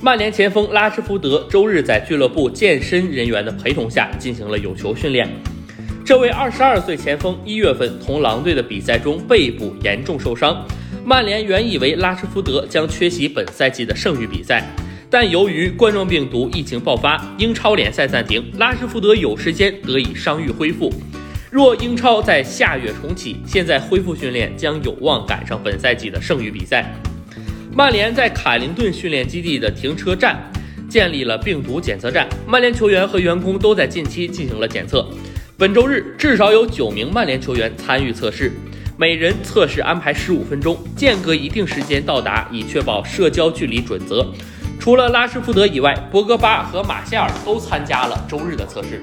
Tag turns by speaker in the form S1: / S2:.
S1: 曼联前锋拉什福德周日在俱乐部健身人员的陪同下进行了有球训练。这位22岁前锋一月份同狼队的比赛中背部严重受伤，曼联原以为拉什福德将缺席本赛季的剩余比赛，但由于冠状病毒疫情爆发，英超联赛暂停，拉什福德有时间得以伤愈恢复。若英超在下月重启，现在恢复训练将有望赶上本赛季的剩余比赛。曼联在卡灵顿训练基地的停车站建立了病毒检测站，曼联球员和员工都在近期进行了检测。本周日至少有九名曼联球员参与测试，每人测试安排十五分钟，间隔一定时间到达，以确保社交距离准则。除了拉什福德以外，博格巴和马歇尔都参加了周日的测试。